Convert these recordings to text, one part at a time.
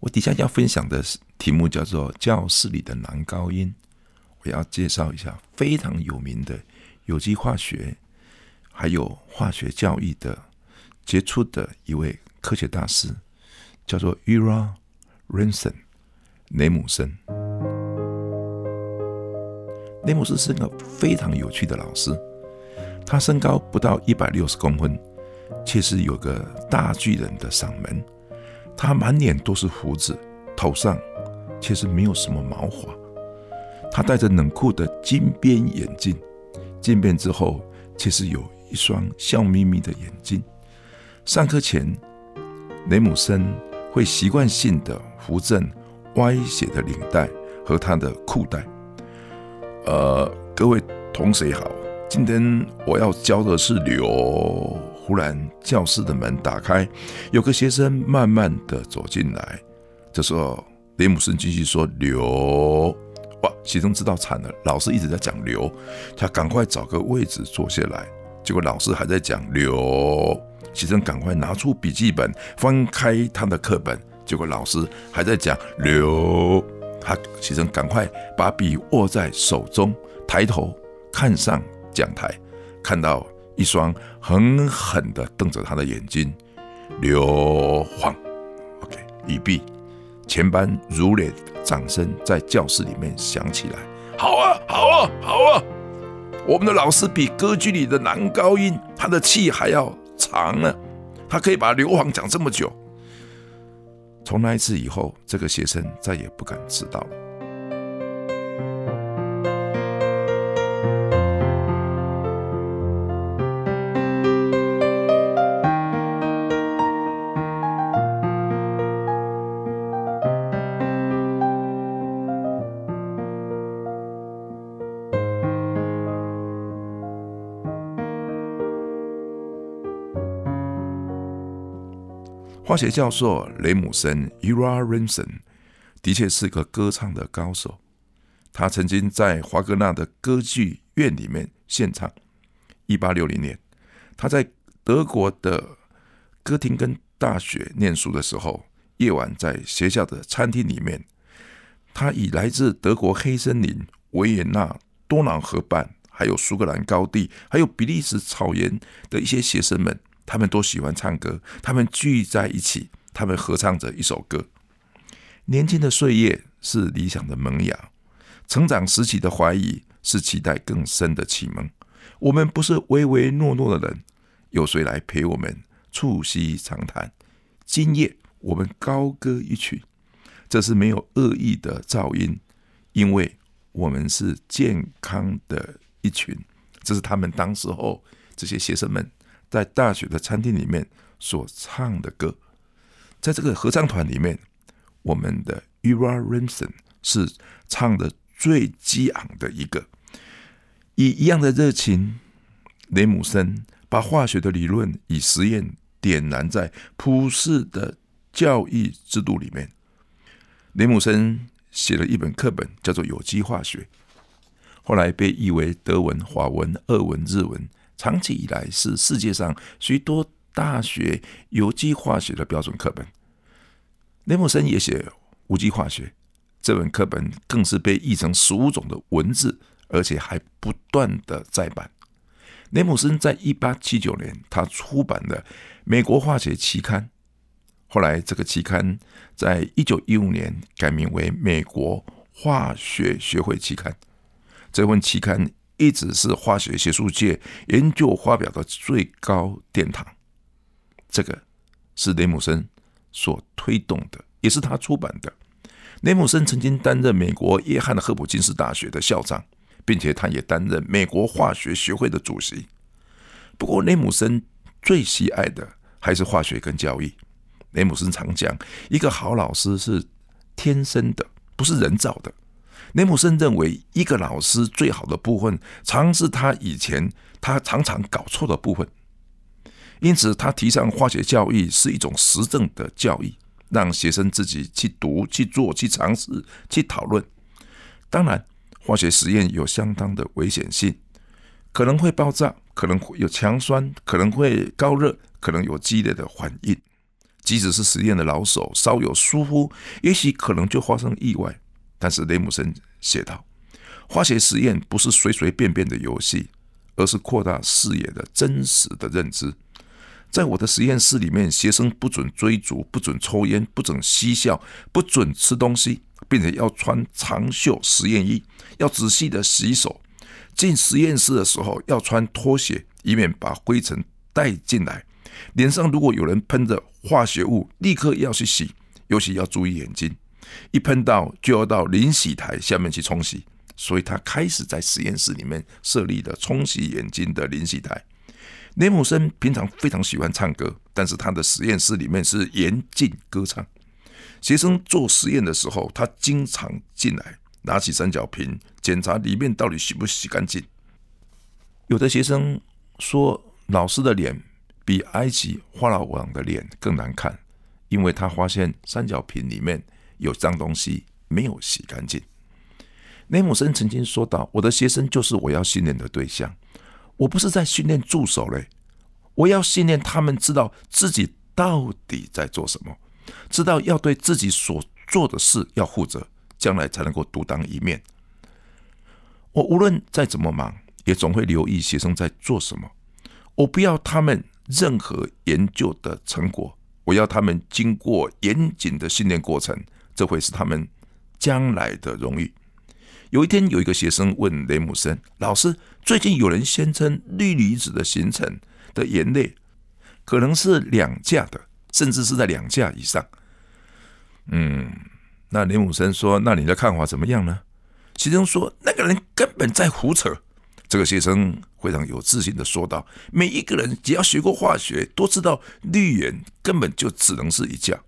我底下要分享的题目叫做《教室里的男高音》，我要介绍一下非常有名的有机化学还有化学教育的杰出的一位科学大师，叫做 Ira Renson 雷姆森。雷姆斯是个非常有趣的老师，他身高不到一百六十公分，却是有个大巨人的嗓门。他满脸都是胡子，头上却是没有什么毛发。他戴着冷酷的金边眼镜，渐变之后却是有一双笑眯眯的眼睛。上课前，雷姆森会习惯性的扶正歪斜的领带和他的裤带。呃，各位同学好，今天我要教的是流。忽然，教室的门打开，有个学生慢慢的走进来。这时候，雷姆森继续说：“留。”哇，学生知道惨了，老师一直在讲留，他赶快找个位置坐下来。结果老师还在讲留，学生赶快拿出笔记本，翻开他的课本。结果老师还在讲留，他学生赶快把笔握在手中，抬头看上讲台，看到。一双狠狠的瞪着他的眼睛，刘晃，OK，已毕。全班如雷掌声在教室里面响起来。好啊，好啊，好啊！我们的老师比歌剧里的男高音，他的气还要长呢。他可以把刘皇讲这么久。从那一次以后，这个学生再也不敢迟到了。化学教授雷姆森 （Ira Renson） 的确是个歌唱的高手。他曾经在华格纳的歌剧院里面献唱。一八六零年，他在德国的哥廷根大学念书的时候，夜晚在学校的餐厅里面，他以来自德国黑森林、维也纳多瑙河畔、还有苏格兰高地、还有比利时草原的一些学生们。他们都喜欢唱歌，他们聚在一起，他们合唱着一首歌。年轻的岁月是理想的萌芽，成长时期的怀疑是期待更深的启蒙。我们不是唯唯诺诺的人，有谁来陪我们促膝长谈？今夜我们高歌一曲，这是没有恶意的噪音，因为我们是健康的一群。这是他们当时候这些学生们。在大学的餐厅里面所唱的歌，在这个合唱团里面，我们的 Ira Renson 是唱的最激昂的一个。以一样的热情，雷姆森把化学的理论以实验点燃在普世的教育制度里面。雷姆森写了一本课本，叫做《有机化学》，后来被译为德文、法文、俄文、日文。长期以来是世界上许多大学有机化学的标准课本。雷姆森也写无机化学，这本课本更是被译成十五种的文字，而且还不断的再版。雷姆森在一八七九年，他出版的《美国化学期刊》，后来这个期刊在一九一五年改名为《美国化学学会期刊》。这份期刊。一直是化学学术界研究发表的最高殿堂。这个是雷姆森所推动的，也是他出版的。雷姆森曾经担任美国约翰赫普金斯大学的校长，并且他也担任美国化学学会的主席。不过，雷姆森最喜爱的还是化学跟教育。雷姆森常讲，一个好老师是天生的，不是人造的。雷姆森认为，一个老师最好的部分，常是他以前他常常搞错的部分。因此，他提倡化学教育是一种实证的教育，让学生自己去读、去做、去尝试、去讨论。当然，化学实验有相当的危险性，可能会爆炸，可能会有强酸，可能会高热，可能有激烈的反应。即使是实验的老手，稍有疏忽，也许可能就发生意外。但是雷姆森写道：“化学实验不是随随便便的游戏，而是扩大视野的真实的认知。”在我的实验室里面，学生不准追逐，不准抽烟，不准嬉笑，不准吃东西，并且要穿长袖实验衣，要仔细的洗手。进实验室的时候要穿拖鞋，以免把灰尘带进来。脸上如果有人喷着化学物，立刻要去洗，尤其要注意眼睛，一喷到就要到淋洗台下面去冲洗。所以他开始在实验室里面设立了冲洗眼睛的淋洗台。雷姆森平常非常喜欢唱歌，但是他的实验室里面是严禁歌唱。学生做实验的时候，他经常进来拿起三角瓶检查里面到底洗不洗干净。有的学生说，老师的脸比埃及法老王的脸更难看，因为他发现三角瓶里面有脏东西没有洗干净。雷姆森曾经说到：“我的学生就是我要训练的对象。”我不是在训练助手嘞，我要训练他们知道自己到底在做什么，知道要对自己所做的事要负责，将来才能够独当一面。我无论再怎么忙，也总会留意学生在做什么。我不要他们任何研究的成果，我要他们经过严谨的训练过程，这会是他们将来的荣誉。有一天，有一个学生问雷姆森老师：“最近有人宣称氯离子的形成的盐类可能是两价的，甚至是在两价以上。”嗯，那雷姆森说：“那你的看法怎么样呢？”学生说：“那个人根本在胡扯。”这个学生非常有自信的说道：“每一个人只要学过化学，都知道氯盐根本就只能是一价。”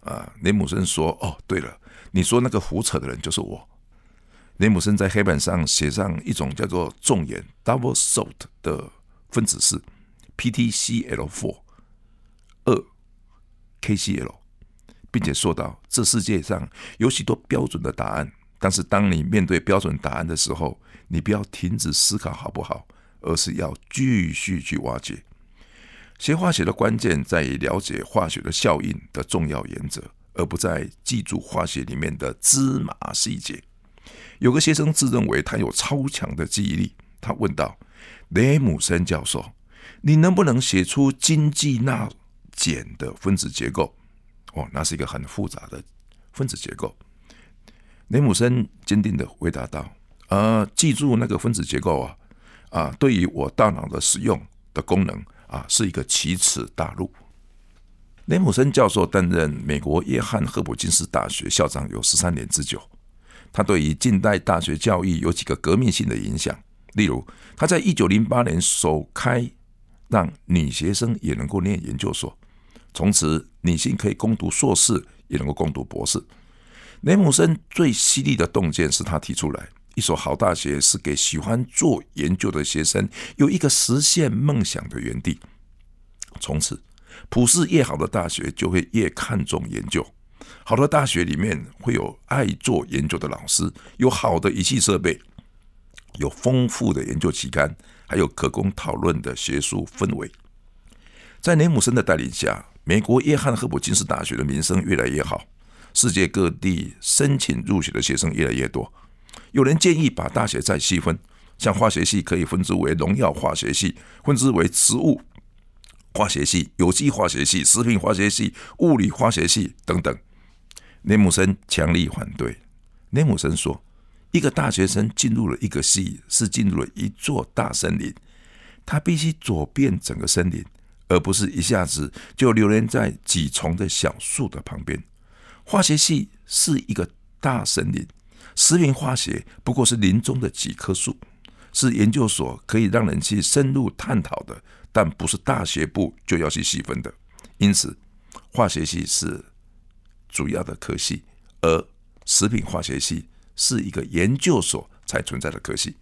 啊，雷姆森说：“哦，对了，你说那个胡扯的人就是我。”雷姆森在黑板上写上一种叫做重盐 （double salt） 的分子式 （PTCl4 二 KCl），并且说道：“这世界上有许多标准的答案，但是当你面对标准答案的时候，你不要停止思考，好不好？而是要继续去挖掘。学化学的关键在于了解化学的效应的重要原则，而不在记住化学里面的芝麻细节。”有个学生自认为他有超强的记忆力，他问道：“雷姆森教授，你能不能写出金济钠碱的分子结构？”哦，那是一个很复杂的分子结构。雷姆森坚定的回答道：“呃，记住那个分子结构啊，啊，对于我大脑的使用的功能啊，是一个奇耻大辱。”雷姆森教授担任美国约翰霍普金斯大学校长有十三年之久。他对于近代大学教育有几个革命性的影响，例如，他在一九零八年首开让女学生也能够念研究所，从此女性可以攻读硕士，也能够攻读博士。雷姆森最犀利的洞见是他提出来，一所好大学是给喜欢做研究的学生有一个实现梦想的园地。从此，普世越好的大学就会越看重研究。好的大学里面会有爱做研究的老师，有好的仪器设备，有丰富的研究期刊，还有可供讨论的学术氛围。在雷姆森的带领下，美国约翰霍普金斯大学的名声越来越好，世界各地申请入学的学生越来越多。有人建议把大学再细分，像化学系可以分支为农药化学系，分支为植物化学系、有机化学系、食品化学系、物理化学系等等。内姆森强力反对。内姆森说：“一个大学生进入了一个系，是进入了一座大森林，他必须走遍整个森林，而不是一下子就流连在几丛的小树的旁边。化学系是一个大森林，食品化学不过是林中的几棵树，是研究所可以让人去深入探讨的，但不是大学部就要去细分的。因此，化学系是。”主要的科系，而食品化学系是一个研究所才存在的科系。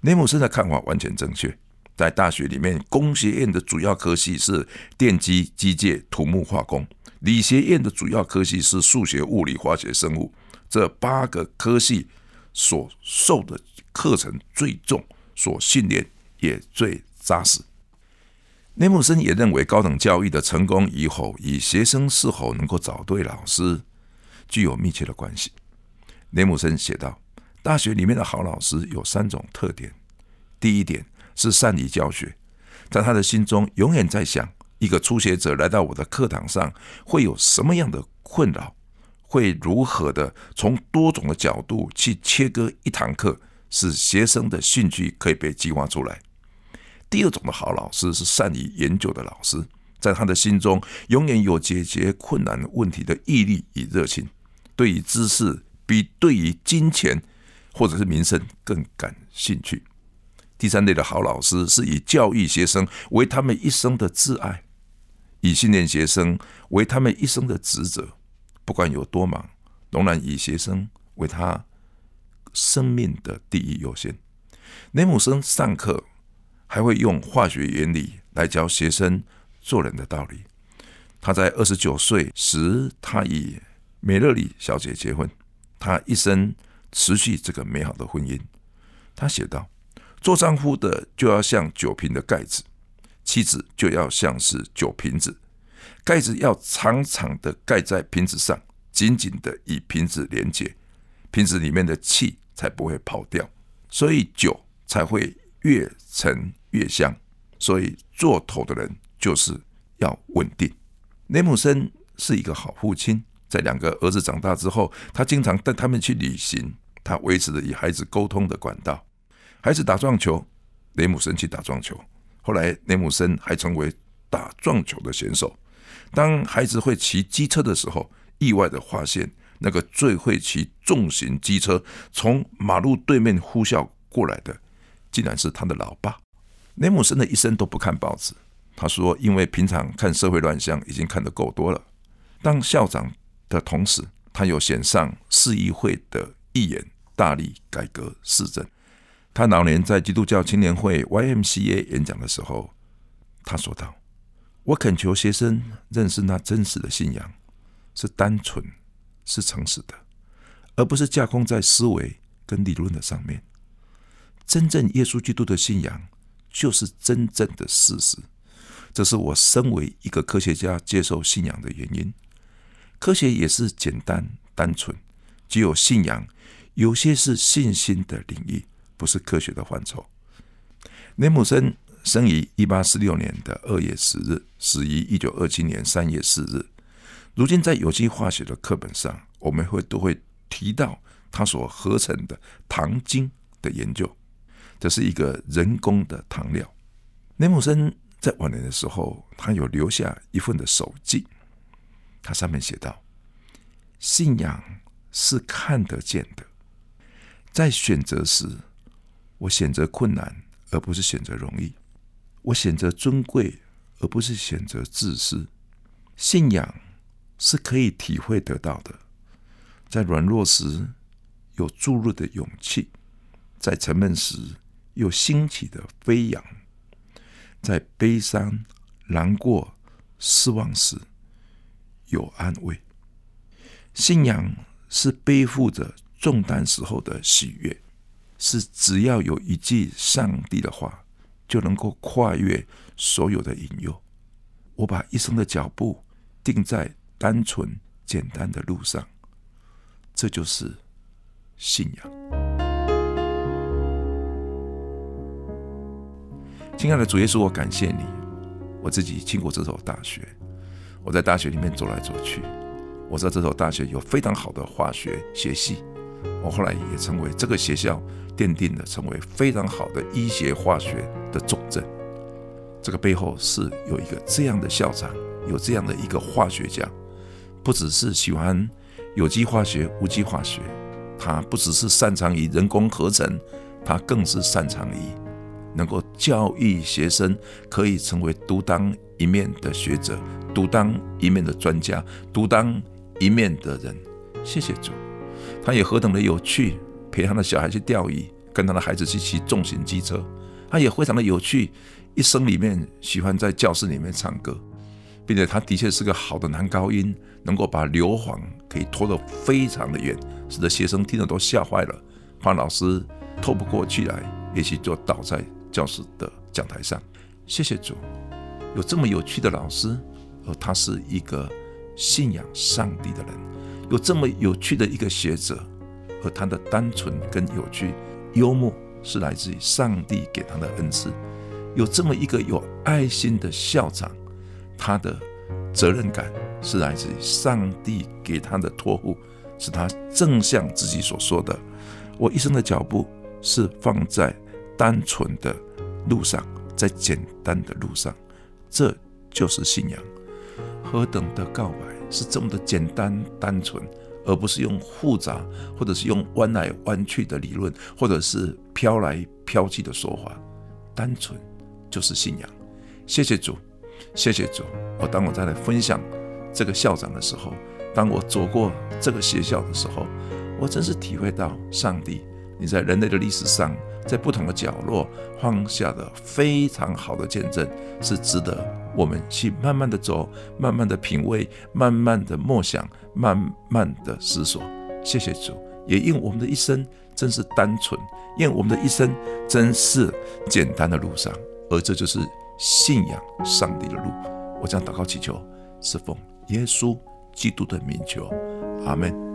雷姆森的看法完全正确。在大学里面，工学院的主要科系是电机、机械、土木、化工；理学院的主要科系是数学、物理、化学、生物。这八个科系所受的课程最重，所训练也最扎实。雷姆森也认为，高等教育的成功与否，与学生是否能够找对老师具有密切的关系。雷姆森写道：“大学里面的好老师有三种特点。第一点是善于教学，在他的心中永远在想，一个初学者来到我的课堂上会有什么样的困扰，会如何的从多种的角度去切割一堂课，使学生的兴趣可以被激发出来。第二种的好老师是善于研究的老师，在他的心中永远有解决困难问题的毅力与热情，对于知识。”比对于金钱或者是名声更感兴趣。第三类的好老师是以教育学生为他们一生的挚爱，以训练学生为他们一生的职责。不管有多忙，仍然以学生为他生命的第一优先。雷姆森上课还会用化学原理来教学生做人的道理。他在二十九岁时，他与美乐里小姐结婚。他一生持续这个美好的婚姻。他写道：“做丈夫的就要像酒瓶的盖子，妻子就要像是酒瓶子，盖子要长长的盖在瓶子上，紧紧的与瓶子连接，瓶子里面的气才不会跑掉，所以酒才会越陈越香。所以做头的人就是要稳定。”雷姆森是一个好父亲。在两个儿子长大之后，他经常带他们去旅行。他维持着与孩子沟通的管道。孩子打撞球，雷姆森去打撞球。后来，雷姆森还成为打撞球的选手。当孩子会骑机车的时候，意外的发现，那个最会骑重型机车从马路对面呼啸过来的，竟然是他的老爸。雷姆森的一生都不看报纸。他说：“因为平常看社会乱象已经看得够多了。”当校长。的同时，他又选上市议会的议员，大力改革市政。他老年在基督教青年会 YMCA 演讲的时候，他说道：“我恳求学生认识那真实的信仰，是单纯、是诚实的，而不是架空在思维跟理论的上面。真正耶稣基督的信仰，就是真正的事实。这是我身为一个科学家接受信仰的原因。”科学也是简单单纯，只有信仰，有些是信心的领域，不是科学的范畴。雷姆森生于一八四六年的二月十日，死于一九二七年三月四日。如今在有机化学的课本上，我们会都会提到他所合成的糖精的研究，这是一个人工的糖料。雷姆森在晚年的时候，他有留下一份的手记。他上面写道：“信仰是看得见的，在选择时，我选择困难，而不是选择容易；我选择尊贵，而不是选择自私。信仰是可以体会得到的，在软弱时有注入的勇气，在沉闷时有兴起的飞扬，在悲伤、难过、失望时。”有安慰，信仰是背负着重担时候的喜悦，是只要有一句上帝的话，就能够跨越所有的引诱。我把一生的脚步定在单纯简单的路上，这就是信仰。亲爱的主耶稣，我感谢你，我自己经过这所大学。我在大学里面走来走去，我知道这所大学有非常好的化学学系，我后来也成为这个学校奠定了成为非常好的医学化学的重镇。这个背后是有一个这样的校长，有这样的一个化学家，不只是喜欢有机化学、无机化学，他不只是擅长于人工合成，他更是擅长于能够教育学生，可以成为独当一面的学者。独当一面的专家，独当一面的人。谢谢主，他也何等的有趣，陪他的小孩去钓鱼，跟他的孩子去骑重型机车。他也非常的有趣，一生里面喜欢在教室里面唱歌，并且他的确是个好的男高音，能够把硫磺可以拖得非常的远，使得学生听得都吓坏了，怕老师透不过去来，也许就倒在教室的讲台上。谢谢主，有这么有趣的老师，而他是一个信仰上帝的人；有这么有趣的一个学者，和他的单纯跟有趣、幽默。是来自于上帝给他的恩赐，有这么一个有爱心的校长，他的责任感是来自于上帝给他的托付，是他正像自己所说的：“我一生的脚步是放在单纯的路上，在简单的路上，这就是信仰。何等的告白是这么的简单单纯。”而不是用复杂，或者是用弯来弯去的理论，或者是飘来飘去的说法，单纯就是信仰。谢谢主，谢谢主。我当我再来分享这个校长的时候，当我走过这个学校的时候，我真是体会到上帝你在人类的历史上，在不同的角落放下的非常好的见证，是值得。我们去慢慢的走，慢慢的品味，慢慢的默想，慢慢的思索。谢谢主，也因我们的一生真是单纯，因我们的一生真是简单的路上，而这就是信仰上帝的路。我将祷告祈求，是奉耶稣基督的名求，阿门。